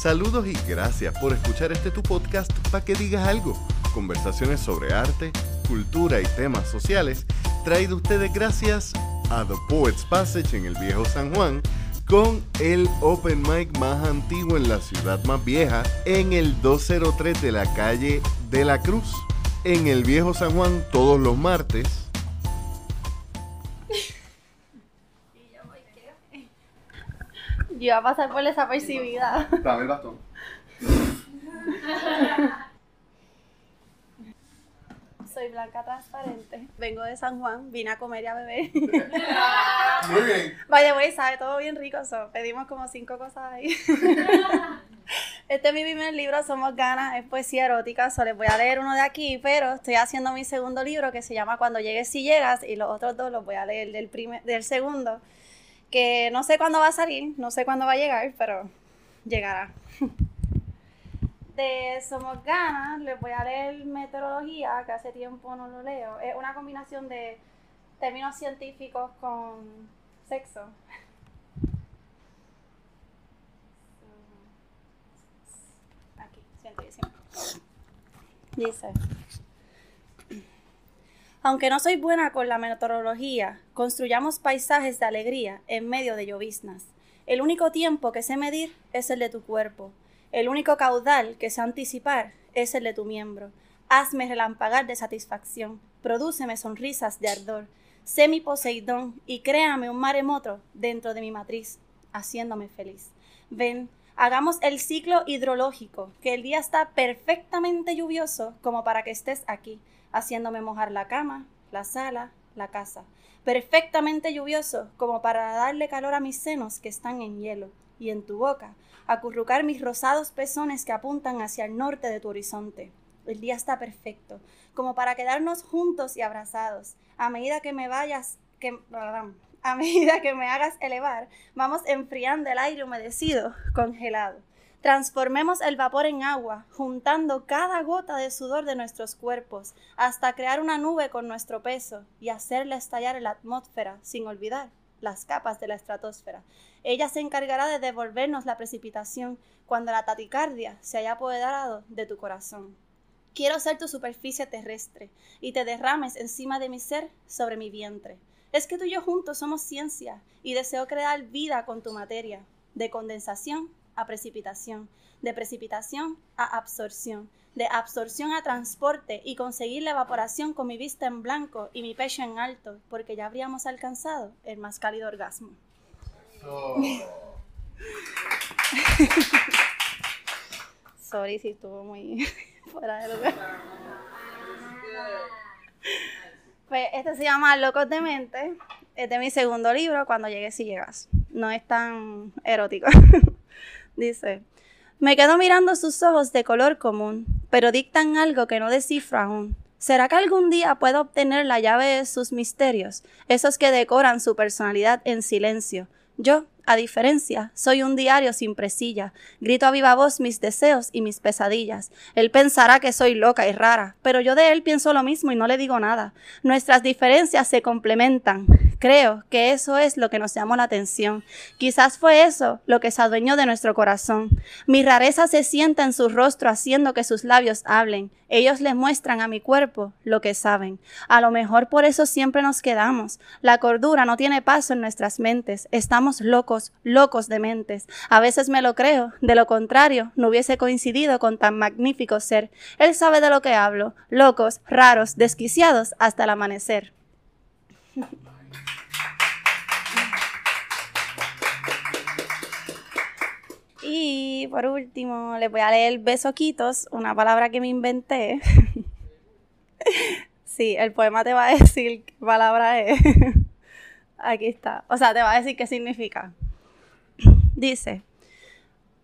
Saludos y gracias por escuchar este tu podcast para que digas algo. Conversaciones sobre arte, cultura y temas sociales, traído ustedes gracias a The Poets Passage en el Viejo San Juan, con el open mic más antiguo en la ciudad más vieja, en el 203 de la calle de la Cruz, en el Viejo San Juan todos los martes. Yo iba a pasar por desapercibida. Dame el bastón. Soy blanca transparente. Vengo de San Juan, vine a comer y a beber. Muy bien. Vaya, güey, sabe todo bien rico. So. Pedimos como cinco cosas ahí. Este es mi primer libro, Somos Ganas, es poesía erótica. So les voy a leer uno de aquí, pero estoy haciendo mi segundo libro que se llama Cuando llegues si llegas y los otros dos los voy a leer del, primer, del segundo, que no sé cuándo va a salir, no sé cuándo va a llegar, pero llegará. De Somos Ganas, les voy a leer meteorología, que hace tiempo no lo leo. Es una combinación de términos científicos con sexo. Aquí, 119. Dice. Aunque no soy buena con la meteorología, construyamos paisajes de alegría en medio de lloviznas. El único tiempo que sé medir es el de tu cuerpo. El único caudal que sé anticipar es el de tu miembro. Hazme relampagar de satisfacción. Prodúceme sonrisas de ardor. Sé mi Poseidón y créame un maremoto dentro de mi matriz, haciéndome feliz. Ven, hagamos el ciclo hidrológico, que el día está perfectamente lluvioso como para que estés aquí, haciéndome mojar la cama, la sala, la casa. Perfectamente lluvioso como para darle calor a mis senos que están en hielo, y en tu boca, acurrucar mis rosados pezones que apuntan hacia el norte de tu horizonte. El día está perfecto, como para quedarnos juntos y abrazados. A medida que me vayas, que, a medida que me hagas elevar, vamos enfriando el aire humedecido, congelado. Transformemos el vapor en agua, juntando cada gota de sudor de nuestros cuerpos, hasta crear una nube con nuestro peso y hacerla estallar en la atmósfera, sin olvidar las capas de la estratosfera. Ella se encargará de devolvernos la precipitación cuando la taticardia se haya apoderado de tu corazón. Quiero ser tu superficie terrestre y te derrames encima de mi ser sobre mi vientre. Es que tú y yo juntos somos ciencia y deseo crear vida con tu materia, de condensación a precipitación, de precipitación a absorción, de absorción a transporte y conseguir la evaporación con mi vista en blanco y mi pecho en alto, porque ya habríamos alcanzado el más cálido orgasmo. Sorry si estuvo muy fuera de lugar. Pues este se llama Locos de Mente. Es de mi segundo libro, Cuando llegues si llegas. No es tan erótico. Dice, me quedo mirando sus ojos de color común, pero dictan algo que no descifro aún. ¿Será que algún día puedo obtener la llave de sus misterios, esos que decoran su personalidad en silencio? Yo, a diferencia, soy un diario sin presilla. Grito a viva voz mis deseos y mis pesadillas. Él pensará que soy loca y rara, pero yo de él pienso lo mismo y no le digo nada. Nuestras diferencias se complementan. Creo que eso es lo que nos llamó la atención. Quizás fue eso lo que se adueñó de nuestro corazón. Mi rareza se sienta en su rostro haciendo que sus labios hablen. Ellos le muestran a mi cuerpo lo que saben. A lo mejor por eso siempre nos quedamos. La cordura no tiene paso en nuestras mentes. Estamos locos, locos de mentes. A veces me lo creo. De lo contrario, no hubiese coincidido con tan magnífico ser. Él sabe de lo que hablo. Locos, raros, desquiciados hasta el amanecer. Y por último, les voy a leer besoquitos, una palabra que me inventé. sí, el poema te va a decir qué palabra es. Aquí está. O sea, te va a decir qué significa. Dice,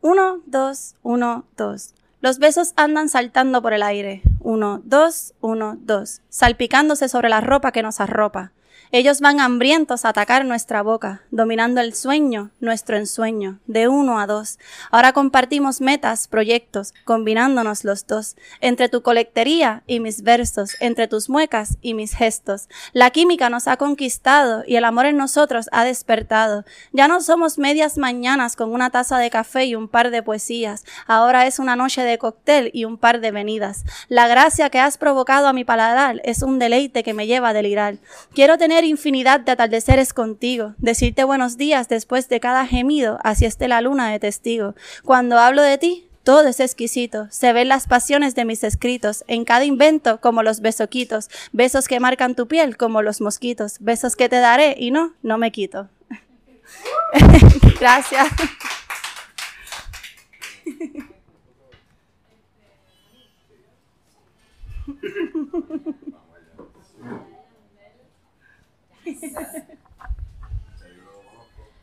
uno, dos, uno, dos. Los besos andan saltando por el aire. Uno, dos, uno, dos. Salpicándose sobre la ropa que nos arropa. Ellos van hambrientos a atacar nuestra boca, dominando el sueño, nuestro ensueño, de uno a dos. Ahora compartimos metas, proyectos, combinándonos los dos, entre tu colectería y mis versos, entre tus muecas y mis gestos. La química nos ha conquistado y el amor en nosotros ha despertado. Ya no somos medias mañanas con una taza de café y un par de poesías. Ahora es una noche de cóctel y un par de venidas. La gracia que has provocado a mi paladar es un deleite que me lleva a delirar. Quiero tener infinidad de atardeceres contigo, decirte buenos días después de cada gemido, así esté la luna de testigo. Cuando hablo de ti, todo es exquisito, se ven las pasiones de mis escritos, en cada invento como los besoquitos, besos que marcan tu piel como los mosquitos, besos que te daré y no, no me quito. Gracias.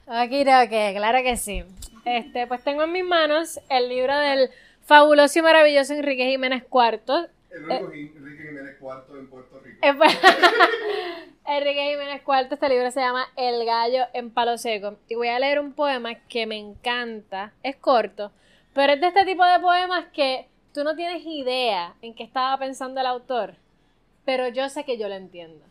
Aquí que, claro que sí. Este, pues tengo en mis manos el libro del fabuloso y maravilloso Enrique Jiménez Cuarto. El único Enrique Jiménez Cuarto en Puerto Rico. Enrique Jiménez Cuarto, este libro se llama El gallo en palo seco. Y voy a leer un poema que me encanta. Es corto, pero es de este tipo de poemas que tú no tienes idea en qué estaba pensando el autor, pero yo sé que yo lo entiendo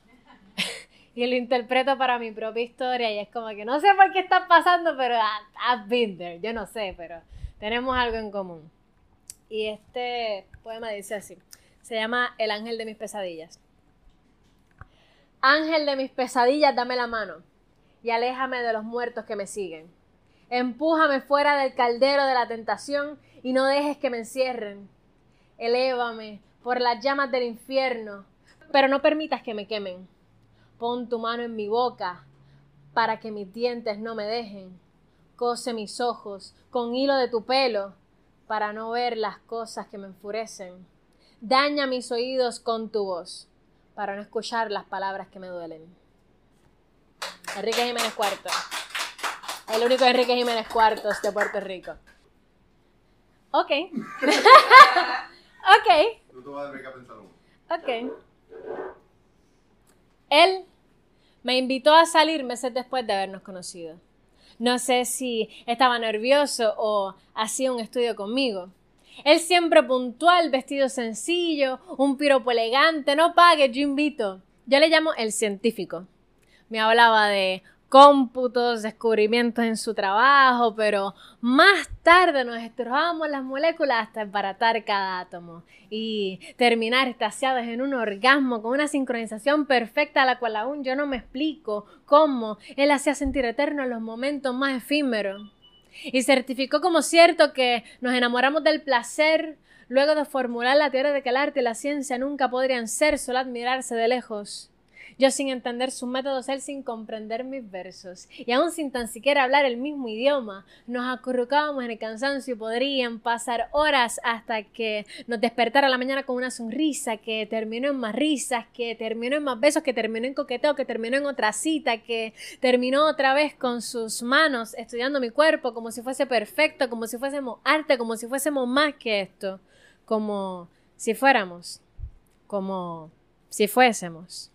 y lo interpreto para mi propia historia y es como que no sé por qué está pasando, pero I've been there, yo no sé, pero tenemos algo en común. Y este poema dice así, se llama El ángel de mis pesadillas. Ángel de mis pesadillas, dame la mano y aléjame de los muertos que me siguen. Empújame fuera del caldero de la tentación y no dejes que me encierren. Elévame por las llamas del infierno, pero no permitas que me quemen Pon tu mano en mi boca para que mis dientes no me dejen. Cose mis ojos con hilo de tu pelo para no ver las cosas que me enfurecen. Daña mis oídos con tu voz para no escuchar las palabras que me duelen. Enrique Jiménez Cuarto. El único Enrique Jiménez Cuartos de Puerto Rico. Ok. ok. No te vas a que pensar Ok. Él me invitó a salir meses después de habernos conocido. No sé si estaba nervioso o hacía un estudio conmigo. Él siempre puntual, vestido sencillo, un piropo elegante, no pague, yo invito. Yo le llamo el científico. Me hablaba de cómputos, descubrimientos en su trabajo, pero más tarde nos estrujamos las moléculas hasta embaratar cada átomo y terminar estaciados en un orgasmo con una sincronización perfecta a la cual aún yo no me explico cómo él hacía sentir eternos los momentos más efímeros. Y certificó como cierto que nos enamoramos del placer luego de formular la teoría de que el arte y la ciencia nunca podrían ser solo admirarse de lejos yo sin entender sus métodos, él sin comprender mis versos, y aún sin tan siquiera hablar el mismo idioma, nos acurrucábamos en el cansancio y podrían pasar horas hasta que nos despertara la mañana con una sonrisa que terminó en más risas, que terminó en más besos, que terminó en coqueteo, que terminó en otra cita, que terminó otra vez con sus manos estudiando mi cuerpo como si fuese perfecto, como si fuésemos arte, como si fuésemos más que esto, como si fuéramos, como si fuésemos.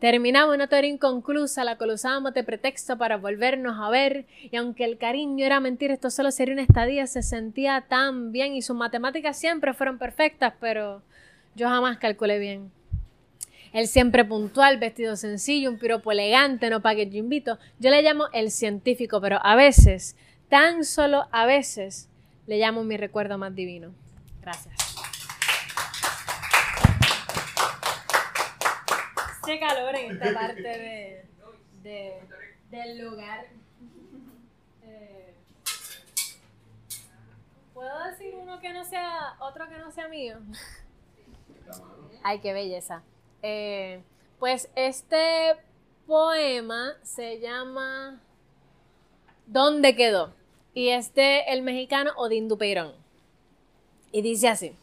Terminamos una teoría inconclusa, la cual usábamos de pretexto para volvernos a ver, y aunque el cariño era mentir, esto solo sería una estadía, se sentía tan bien y sus matemáticas siempre fueron perfectas, pero yo jamás calculé bien. Él siempre puntual, vestido sencillo, un piropo elegante, no pague yo invito. Yo le llamo el científico, pero a veces, tan solo a veces, le llamo mi recuerdo más divino. Gracias. Calor en esta parte de, del lugar. Eh, ¿Puedo decir uno que no sea, otro que no sea mío? Ay, qué belleza. Eh, pues este poema se llama ¿Dónde quedó? Y es de el mexicano Odín Dupeirón. Y dice así.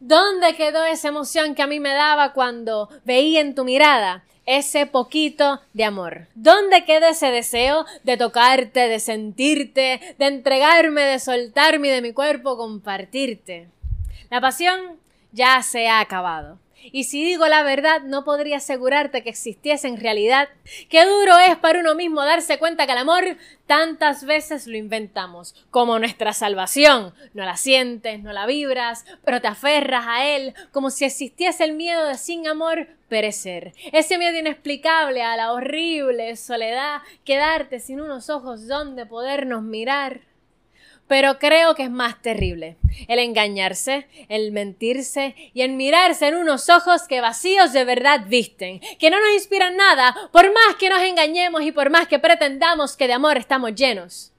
¿Dónde quedó esa emoción que a mí me daba cuando veía en tu mirada ese poquito de amor? ¿Dónde quedó ese deseo de tocarte, de sentirte, de entregarme, de soltarme de mi cuerpo, compartirte? La pasión ya se ha acabado. Y si digo la verdad, no podría asegurarte que existiese en realidad. Qué duro es para uno mismo darse cuenta que el amor tantas veces lo inventamos, como nuestra salvación. No la sientes, no la vibras, pero te aferras a él, como si existiese el miedo de sin amor perecer. Ese miedo inexplicable a la horrible soledad, quedarte sin unos ojos donde podernos mirar pero creo que es más terrible el engañarse, el mentirse y el mirarse en unos ojos que vacíos de verdad visten, que no nos inspiran nada, por más que nos engañemos y por más que pretendamos que de amor estamos llenos.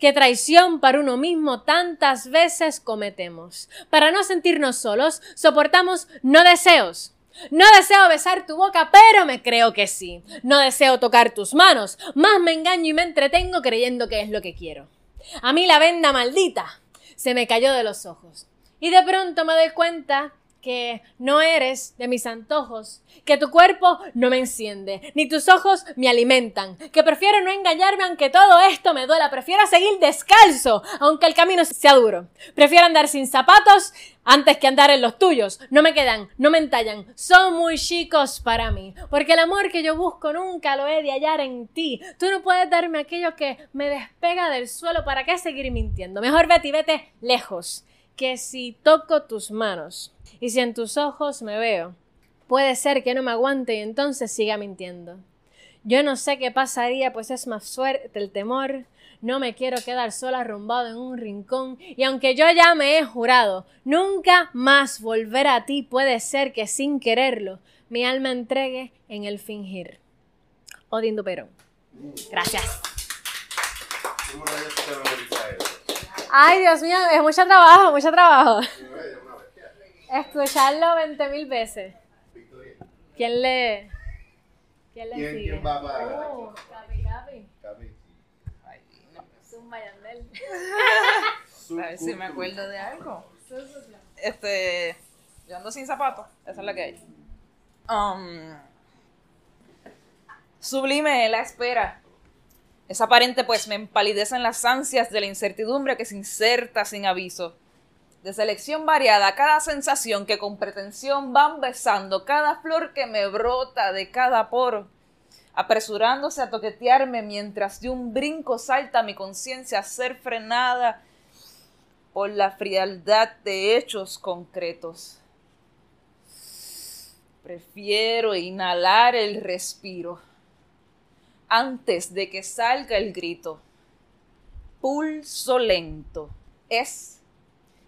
Qué traición para uno mismo tantas veces cometemos. Para no sentirnos solos, soportamos no deseos, no deseo besar tu boca, pero me creo que sí. No deseo tocar tus manos, más me engaño y me entretengo creyendo que es lo que quiero. A mí la venda maldita se me cayó de los ojos. Y de pronto me doy cuenta que no eres de mis antojos, que tu cuerpo no me enciende, ni tus ojos me alimentan, que prefiero no engañarme aunque todo esto me duela, prefiero seguir descalzo aunque el camino sea duro, prefiero andar sin zapatos antes que andar en los tuyos, no me quedan, no me entallan, son muy chicos para mí, porque el amor que yo busco nunca lo he de hallar en ti, tú no puedes darme aquello que me despega del suelo, ¿para qué seguir mintiendo? Mejor vete y vete lejos, que si toco tus manos y si en tus ojos me veo, puede ser que no me aguante y entonces siga mintiendo. Yo no sé qué pasaría, pues es más fuerte el temor. No me quiero quedar sola arrumbado en un rincón, y aunque yo ya me he jurado nunca más volver a ti, puede ser que sin quererlo mi alma entregue en el fingir. Odindo Perón. Gracias. Ay, Dios mío, es mucho trabajo, mucho trabajo. Escucharlo 20 mil veces. ¿Quién le, quién le ¿Quién, sigue? quién va para Oh, capi, capi. Capi. Zumba Yandel. A ver si me acuerdo de algo. Este. Yo ando sin zapatos. Esa es la que hay. Um, sublime la espera. Es aparente, pues me empalidecen las ansias de la incertidumbre que se inserta sin aviso. De selección variada, cada sensación que con pretensión van besando, cada flor que me brota de cada poro, apresurándose a toquetearme mientras de un brinco salta mi conciencia a ser frenada por la frialdad de hechos concretos. Prefiero inhalar el respiro antes de que salga el grito. Pulso lento es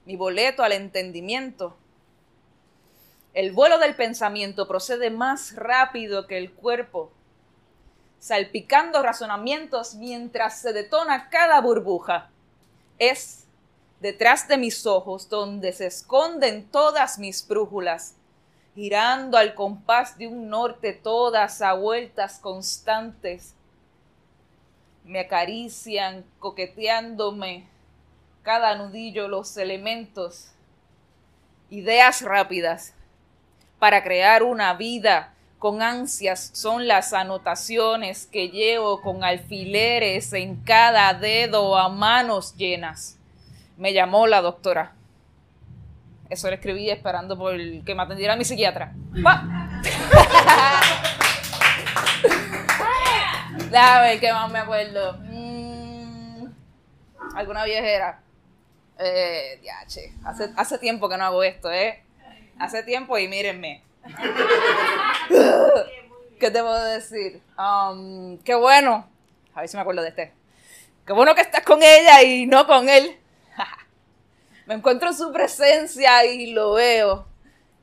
mi boleto al entendimiento. El vuelo del pensamiento procede más rápido que el cuerpo, salpicando razonamientos mientras se detona cada burbuja. Es detrás de mis ojos donde se esconden todas mis brújulas, girando al compás de un norte todas a vueltas constantes. Me acarician, coqueteándome cada nudillo los elementos, ideas rápidas para crear una vida con ansias son las anotaciones que llevo con alfileres en cada dedo a manos llenas. Me llamó la doctora. Eso lo escribí esperando por que me atendiera mi psiquiatra. Déjame ver qué más me acuerdo. Mm, ¿Alguna viejera? Eh, diache, hace, hace tiempo que no hago esto, ¿eh? Hace tiempo y mírenme. ¿Qué te puedo decir? Um, qué bueno. A ver si me acuerdo de este. Qué bueno que estás con ella y no con él. Me encuentro en su presencia y lo veo.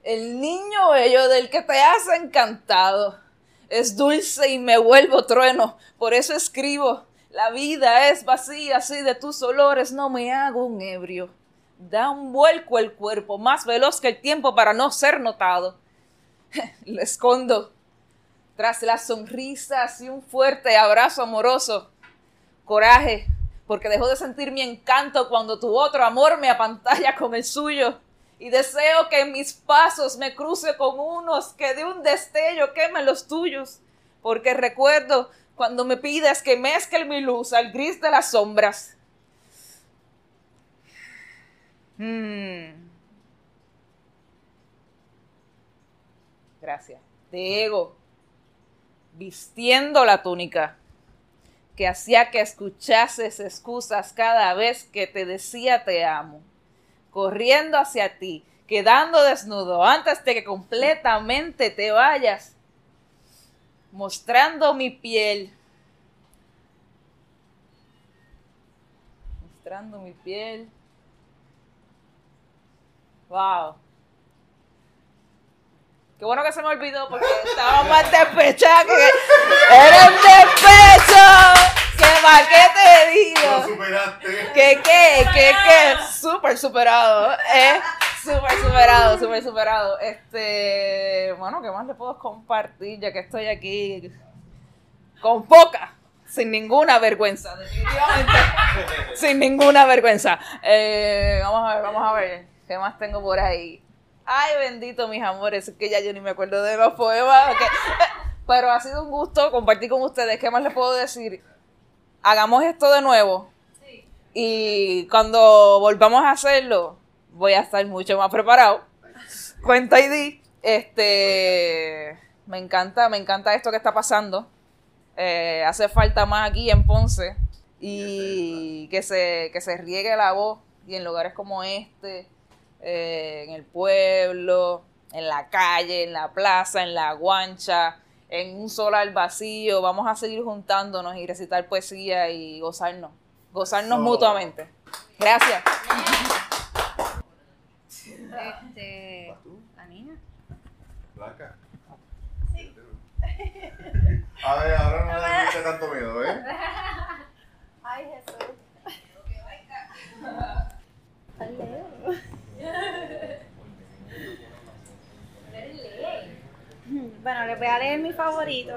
El niño bello del que te has encantado. Es dulce y me vuelvo trueno. Por eso escribo. La vida es vacía, así de tus olores no me hago un ebrio. Da un vuelco el cuerpo, más veloz que el tiempo para no ser notado. Lo escondo tras las sonrisas y un fuerte abrazo amoroso. Coraje, porque dejó de sentir mi encanto cuando tu otro amor me apantalla con el suyo. Y deseo que mis pasos me cruce con unos que de un destello quemen los tuyos. Porque recuerdo cuando me pides que mezcle mi luz al gris de las sombras. Hmm. gracias, de ego, vistiendo la túnica que hacía que escuchases excusas cada vez que te decía te amo, corriendo hacia ti, quedando desnudo antes de que completamente te vayas, mostrando mi piel, mostrando mi piel. Wow. Qué bueno que se me olvidó porque estaba más despechada que. ¡Eres despecho! ¿Qué más qué te digo? Lo superaste. ¿Qué qué? ¿Qué qué? Súper superado. ¿eh? Súper superado, súper superado. Este. Bueno, ¿qué más le puedo compartir ya que estoy aquí? Con poca. Sin ninguna vergüenza, definitivamente. sin ninguna vergüenza. Eh, vamos a ver, vamos a ver. ¿Qué más tengo por ahí? Ay, bendito, mis amores, es que ya yo ni me acuerdo de los poemas. ok. Pero ha sido un gusto compartir con ustedes. ¿Qué más les puedo decir? Hagamos esto de nuevo. Y cuando volvamos a hacerlo, voy a estar mucho más preparado. Cuenta y di. Este. Me encanta, me encanta esto que está pasando. Eh, hace falta más aquí en Ponce. Y que se, que se riegue la voz. Y en lugares como este eh, en el pueblo, en la calle, en la plaza, en la guancha, en un solar vacío. Vamos a seguir juntándonos y recitar poesía y gozarnos, gozarnos So- mutuamente. Gracias. Este, la niña. Blanca. A ver, ahora no le diste tanto miedo, ¿eh? Ay, Jesús. Bueno, les voy a leer mi favorito.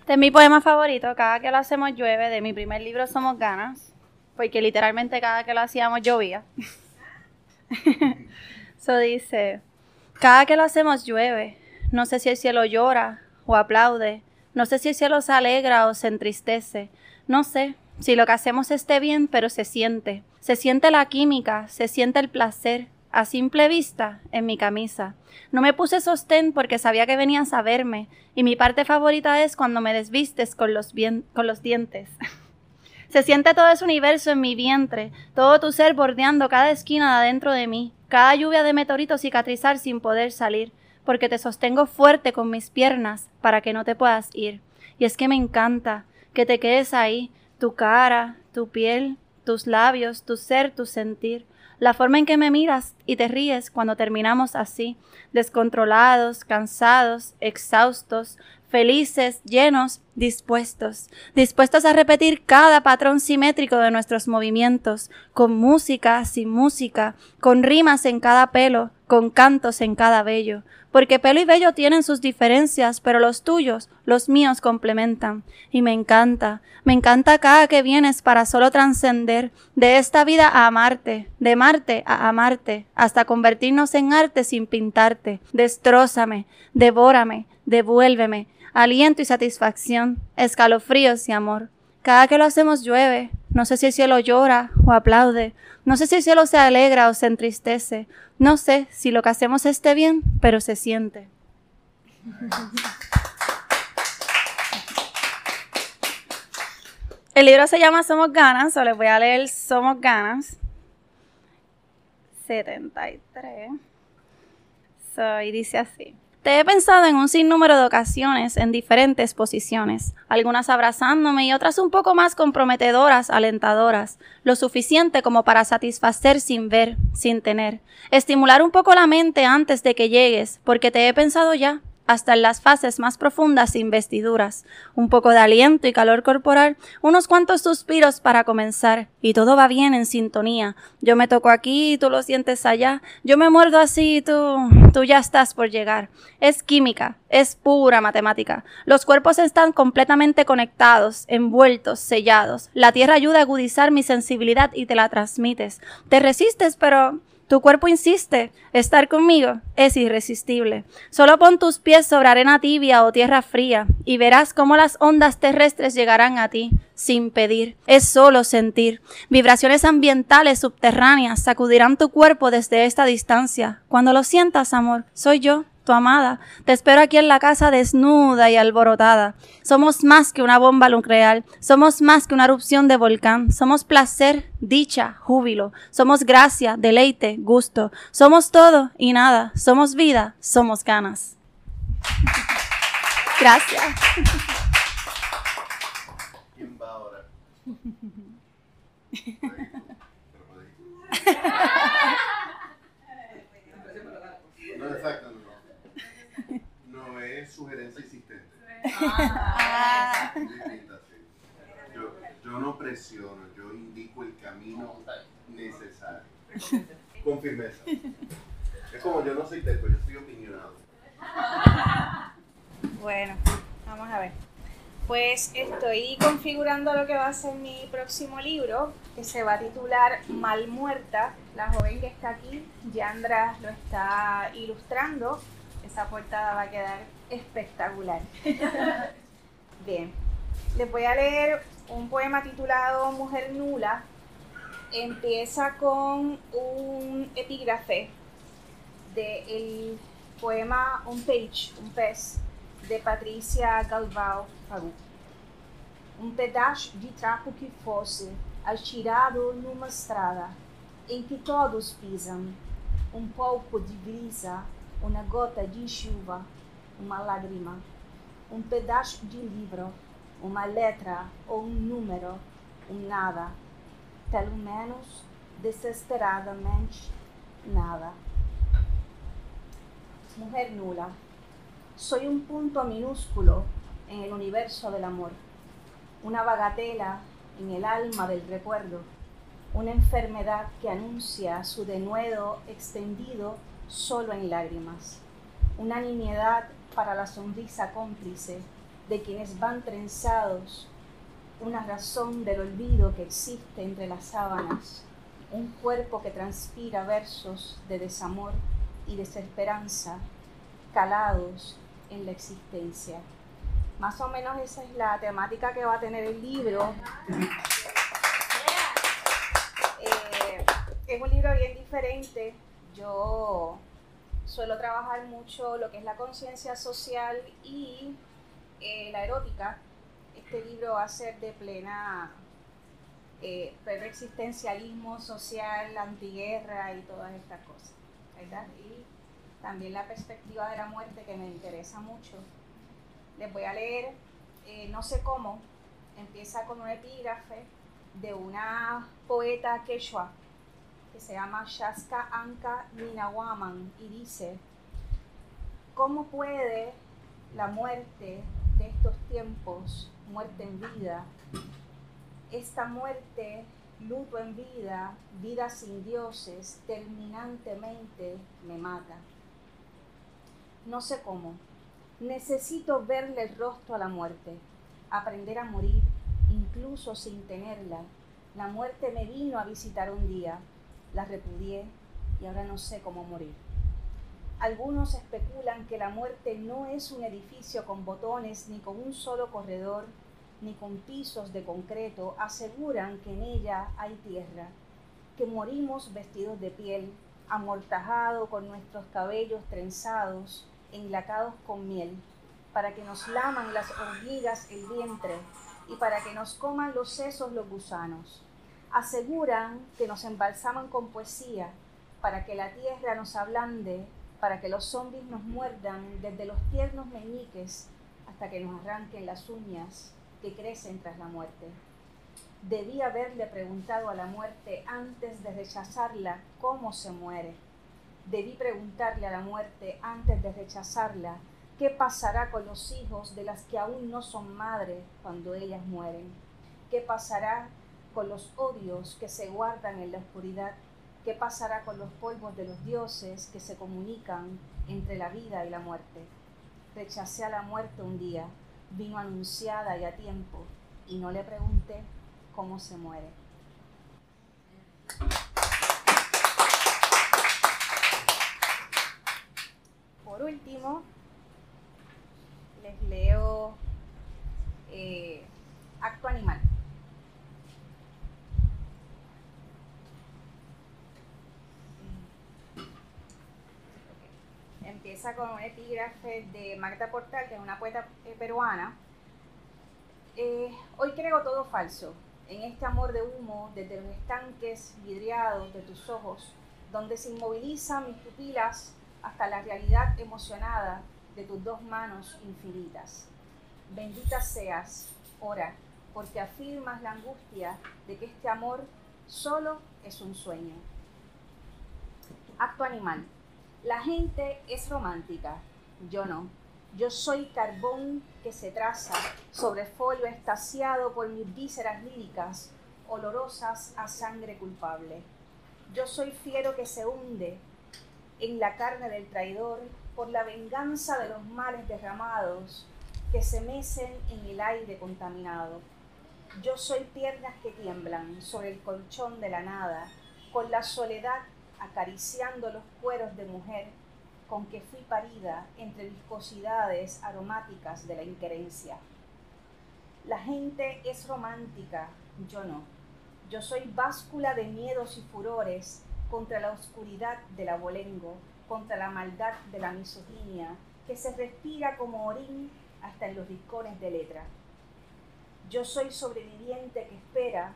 Este es mi poema favorito, cada que lo hacemos llueve, de mi primer libro Somos Ganas, porque literalmente cada que lo hacíamos llovía. Eso dice, cada que lo hacemos llueve, no sé si el cielo llora o aplaude, no sé si el cielo se alegra o se entristece, no sé si lo que hacemos esté bien, pero se siente, se siente la química, se siente el placer, a simple vista, en mi camisa. No me puse sostén porque sabía que venías a verme, y mi parte favorita es cuando me desvistes con los, con los dientes. Se siente todo ese universo en mi vientre, todo tu ser bordeando cada esquina de adentro de mí, cada lluvia de meteoritos cicatrizar sin poder salir, porque te sostengo fuerte con mis piernas para que no te puedas ir. Y es que me encanta que te quedes ahí, tu cara, tu piel, tus labios, tu ser, tu sentir, la forma en que me miras y te ríes cuando terminamos así, descontrolados, cansados, exhaustos, felices, llenos, dispuestos, dispuestos a repetir cada patrón simétrico de nuestros movimientos, con música, sin música, con rimas en cada pelo, con cantos en cada vello, porque pelo y vello tienen sus diferencias, pero los tuyos, los míos complementan. Y me encanta, me encanta cada que vienes para solo trascender de esta vida a amarte, de Marte a amarte, hasta convertirnos en arte sin pintarte. Destrózame, devórame, devuélveme, aliento y satisfacción, escalofríos y amor. Cada que lo hacemos llueve, no sé si el cielo llora o aplaude, no sé si el cielo se alegra o se entristece, no sé si lo que hacemos esté bien, pero se siente. El libro se llama Somos Ganas, o les voy a leer Somos Ganas. 73. So, y dice así. Te he pensado en un sinnúmero de ocasiones en diferentes posiciones, algunas abrazándome y otras un poco más comprometedoras, alentadoras, lo suficiente como para satisfacer sin ver, sin tener, estimular un poco la mente antes de que llegues, porque te he pensado ya, hasta en las fases más profundas sin vestiduras, un poco de aliento y calor corporal, unos cuantos suspiros para comenzar, y todo va bien en sintonía. Yo me toco aquí tú lo sientes allá, yo me muerdo así tú, tú ya estás por llegar. Es química, es pura matemática. Los cuerpos están completamente conectados, envueltos, sellados. La tierra ayuda a agudizar mi sensibilidad y te la transmites. Te resistes, pero Tu cuerpo insiste, estar conmigo es irresistible. Solo pon tus pies sobre arena tibia o tierra fría y verás cómo las ondas terrestres llegarán a ti sin pedir. Es solo sentir. Vibraciones ambientales subterráneas sacudirán tu cuerpo desde esta distancia. Cuando lo sientas, amor, soy yo, tu amada. Te espero aquí en la casa desnuda y alborotada. Somos más que una bomba nuclear, somos más que una erupción de volcán, somos placer, dicha, júbilo, somos gracia, deleite, gusto, somos todo y nada, somos vida, somos ganas. Gracias. ¿Quién va ahora? No, exacto, sugerencia insistente. Ah. Distinta, sí. Yo, yo no presiono, yo indico el camino necesario. Con firmeza. Es como yo no soy teco, yo soy opinionado. Bueno, vamos a ver. Pues estoy configurando lo que va a ser mi próximo libro, que se va a titular Mal Muerta. La joven que está aquí, Yandra, lo está ilustrando. Esa portada va a quedar espectacular. Bien, les voy a leer un poema titulado Mujer Nula. Empieza con un epígrafe del poema Un Page, un pez, de Patrícia Galvão Faru. Um pedaço de trapo que fosse atirado numa estrada em que todos pisam, um pouco de brisa, uma gota de chuva, uma lágrima, um pedaço de livro, uma letra ou um número, um nada, pelo menos desesperadamente nada. Mujer nula. Soy un punto minúsculo en el universo del amor, una bagatela en el alma del recuerdo, una enfermedad que anuncia su denuedo extendido solo en lágrimas, una nimiedad para la sonrisa cómplice de quienes van trenzados, una razón del olvido que existe entre las sábanas, un cuerpo que transpira versos de desamor y desesperanza calados en la existencia. Más o menos esa es la temática que va a tener el libro. Eh, es un libro bien diferente. Yo suelo trabajar mucho lo que es la conciencia social y eh, la erótica. Este libro va a ser de plena eh, pleno existencialismo social, antiguerra y todas estas cosas. ¿verdad? Y también la perspectiva de la muerte que me interesa mucho. Les voy a leer, eh, no sé cómo, empieza con un epígrafe de una poeta quechua que se llama Shaska Anka Ninawaman y dice, ¿cómo puede la muerte de estos tiempos, muerte en vida, esta muerte, luto en vida, vida sin dioses, terminantemente me mata? No sé cómo. Necesito verle el rostro a la muerte, aprender a morir, incluso sin tenerla. La muerte me vino a visitar un día, la repudié y ahora no sé cómo morir. Algunos especulan que la muerte no es un edificio con botones ni con un solo corredor, ni con pisos de concreto. Aseguran que en ella hay tierra, que morimos vestidos de piel, amortajado con nuestros cabellos trenzados, enlacados con miel, para que nos laman las hormigas el vientre y para que nos coman los sesos los gusanos. Aseguran que nos embalsaman con poesía, para que la tierra nos ablande, para que los zombies nos muerdan desde los tiernos meñiques hasta que nos arranquen las uñas que crecen tras la muerte. Debí haberle preguntado a la muerte antes de rechazarla cómo se muere Debí preguntarle a la muerte antes de rechazarla qué pasará con los hijos de las que aún no son madres cuando ellas mueren. ¿Qué pasará con los odios que se guardan en la oscuridad? ¿Qué pasará con los polvos de los dioses que se comunican entre la vida y la muerte? Rechacé a la muerte un día, vino anunciada y a tiempo, y no le pregunté cómo se muere. Por último, les leo eh, Acto Animal. Con un epígrafe de Magda Portal, que es una poeta eh, peruana. Eh, hoy creo todo falso, en este amor de humo desde los estanques vidriados de tus ojos, donde se inmovilizan mis pupilas hasta la realidad emocionada de tus dos manos infinitas. Bendita seas, ora, porque afirmas la angustia de que este amor solo es un sueño. Acto animal. La gente es romántica, yo no. Yo soy carbón que se traza sobre folio estasiado por mis vísceras líricas, olorosas a sangre culpable. Yo soy fiero que se hunde en la carne del traidor por la venganza de los males derramados que se mecen en el aire contaminado. Yo soy piernas que tiemblan sobre el colchón de la nada, con la soledad acariciando los cueros de mujer con que fui parida entre viscosidades aromáticas de la inquerencia. La gente es romántica, yo no. Yo soy báscula de miedos y furores contra la oscuridad del abolengo, contra la maldad de la misoginia, que se respira como orín hasta en los rincones de letra. Yo soy sobreviviente que espera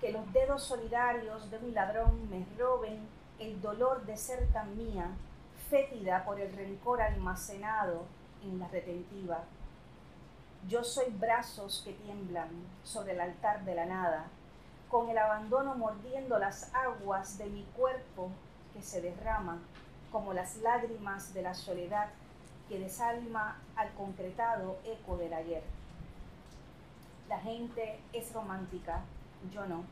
que los dedos solidarios de un ladrón me roben el dolor de ser tan mía fétida por el rencor almacenado en la retentiva. Yo soy brazos que tiemblan sobre el altar de la nada, con el abandono mordiendo las aguas de mi cuerpo que se derrama como las lágrimas de la soledad que desalma al concretado eco del ayer. La gente es romántica, yo no.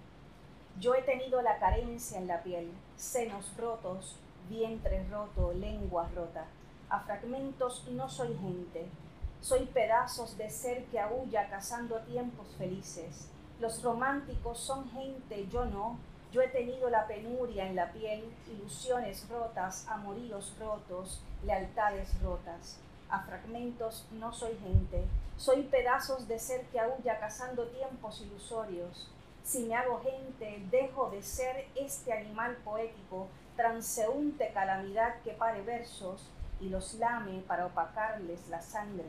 Yo he tenido la carencia en la piel, senos rotos, vientre roto, lengua rota. A fragmentos no soy gente, soy pedazos de ser que aúlla cazando tiempos felices. Los románticos son gente, yo no. Yo he tenido la penuria en la piel, ilusiones rotas, amoríos rotos, lealtades rotas. A fragmentos no soy gente, soy pedazos de ser que aúlla cazando tiempos ilusorios. Si me hago gente, dejo de ser este animal poético transeúnte calamidad que pare versos y los lame para opacarles la sangre,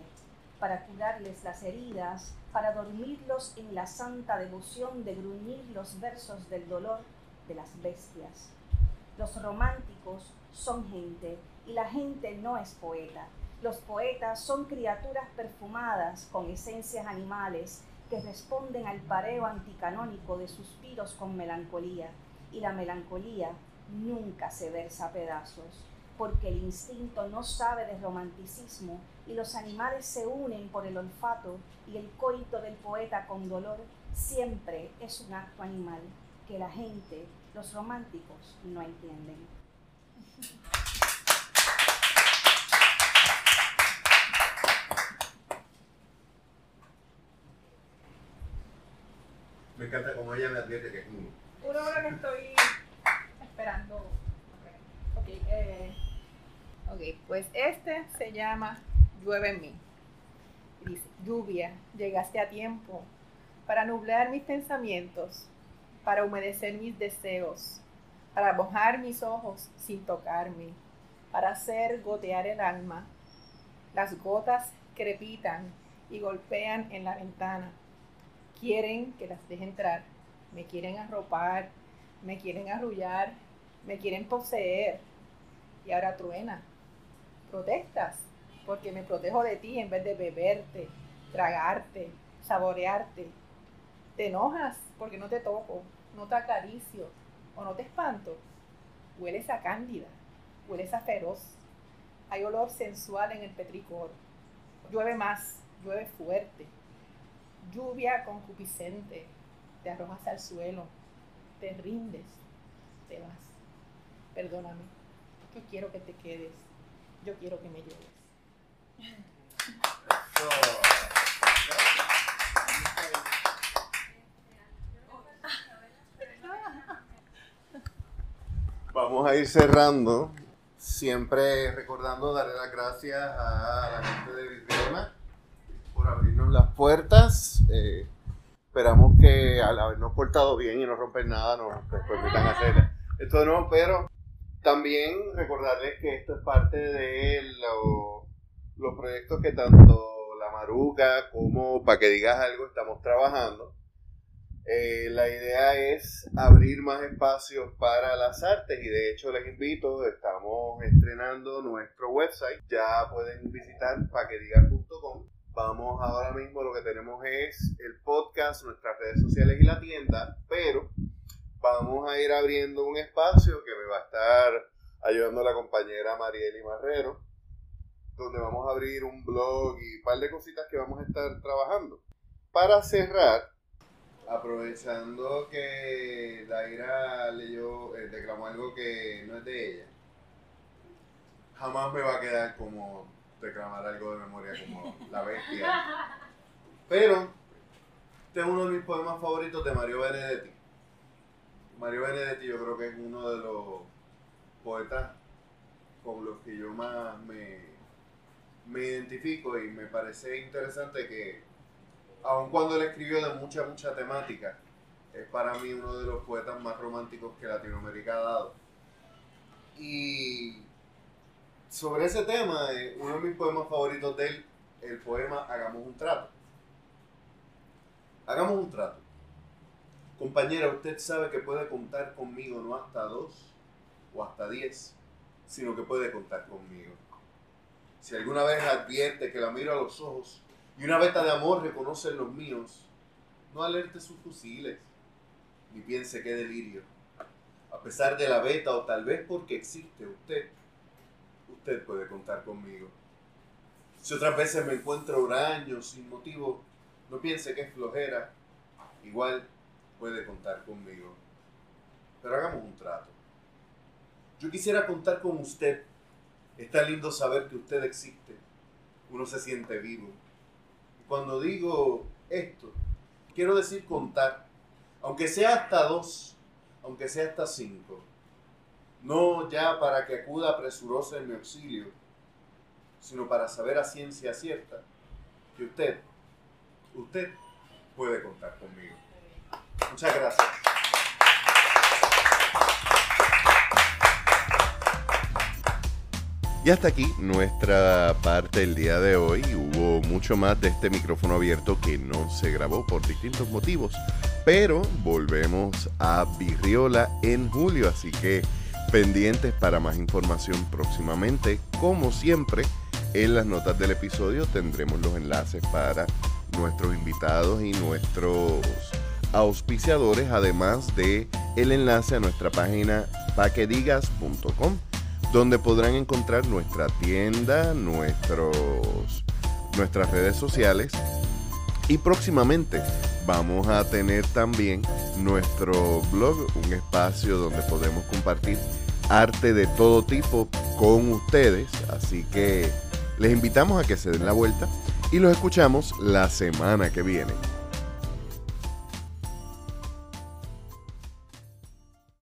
para curarles las heridas, para dormirlos en la santa devoción de gruñir los versos del dolor de las bestias. Los románticos son gente y la gente no es poeta. Los poetas son criaturas perfumadas con esencias animales que responden al pareo anticanónico de suspiros con melancolía. Y la melancolía nunca se versa a pedazos, porque el instinto no sabe de romanticismo y los animales se unen por el olfato y el coito del poeta con dolor siempre es un acto animal que la gente, los románticos, no entienden. Encanta como ella me advierte que es uno. Una hora que estoy esperando. Ok, eh, ok, pues este se llama Llueve en mí. Dice, lluvia, llegaste a tiempo para nublar mis pensamientos, para humedecer mis deseos, para mojar mis ojos sin tocarme, para hacer gotear el alma. Las gotas crepitan y golpean en la ventana. Quieren que las deje entrar, me quieren arropar, me quieren arrullar, me quieren poseer y ahora truena. Protestas porque me protejo de ti en vez de beberte, tragarte, saborearte. Te enojas porque no te toco, no te acaricio o no te espanto. Hueles a cándida, hueles a feroz. Hay olor sensual en el petricor. Llueve más, llueve fuerte. Lluvia concupiscente. Te arrojas al suelo, te rindes, te vas perdóname, yo quiero que te quedes, yo quiero que me lleves. Vamos a ir cerrando siempre recordando darle las gracias a la gente de Vidriona puertas. Eh, esperamos que al habernos portado bien y no romper nada nos permitan hacer esto nuevo, pero también recordarles que esto es parte de los proyectos que tanto La Maruca como Para que digas algo estamos trabajando. Eh, la idea es abrir más espacios para las artes y de hecho les invito, estamos estrenando nuestro website, ya pueden visitar paquedigas.com Vamos ahora mismo, lo que tenemos es el podcast, nuestras redes sociales y la tienda, pero vamos a ir abriendo un espacio que me va a estar ayudando la compañera Marieli Marrero, donde vamos a abrir un blog y un par de cositas que vamos a estar trabajando. Para cerrar, aprovechando que Daira leyó, eh, declamó algo que no es de ella, jamás me va a quedar como declamar algo de memoria como La Bestia. Pero, este es uno de mis poemas favoritos de Mario Benedetti. Mario Benedetti yo creo que es uno de los poetas con los que yo más me, me identifico y me parece interesante que, aun cuando él escribió de mucha, mucha temática, es para mí uno de los poetas más románticos que Latinoamérica ha dado. Y sobre ese tema, eh, uno de mis poemas favoritos de el poema Hagamos un trato. Hagamos un trato. Compañera, usted sabe que puede contar conmigo no hasta dos o hasta diez, sino que puede contar conmigo. Si alguna vez advierte que la miro a los ojos y una veta de amor reconoce en los míos, no alerte sus fusiles, ni piense qué delirio. A pesar de la veta o tal vez porque existe usted, usted puede contar conmigo. Si otras veces me encuentro huraño sin motivo, no piense que es flojera, igual puede contar conmigo. Pero hagamos un trato. Yo quisiera contar con usted. Está lindo saber que usted existe. Uno se siente vivo. Y cuando digo esto, quiero decir contar, aunque sea hasta dos, aunque sea hasta cinco no ya para que acuda presuroso en mi auxilio, sino para saber a ciencia cierta que usted, usted puede contar conmigo. Muchas gracias. Y hasta aquí nuestra parte del día de hoy. Hubo mucho más de este micrófono abierto que no se grabó por distintos motivos. Pero volvemos a Virriola en julio, así que pendientes para más información próximamente. Como siempre, en las notas del episodio tendremos los enlaces para nuestros invitados y nuestros auspiciadores, además de el enlace a nuestra página paquedigas.com, donde podrán encontrar nuestra tienda, nuestros, nuestras redes sociales y próximamente vamos a tener también nuestro blog, un espacio donde podemos compartir arte de todo tipo con ustedes. Así que les invitamos a que se den la vuelta y los escuchamos la semana que viene.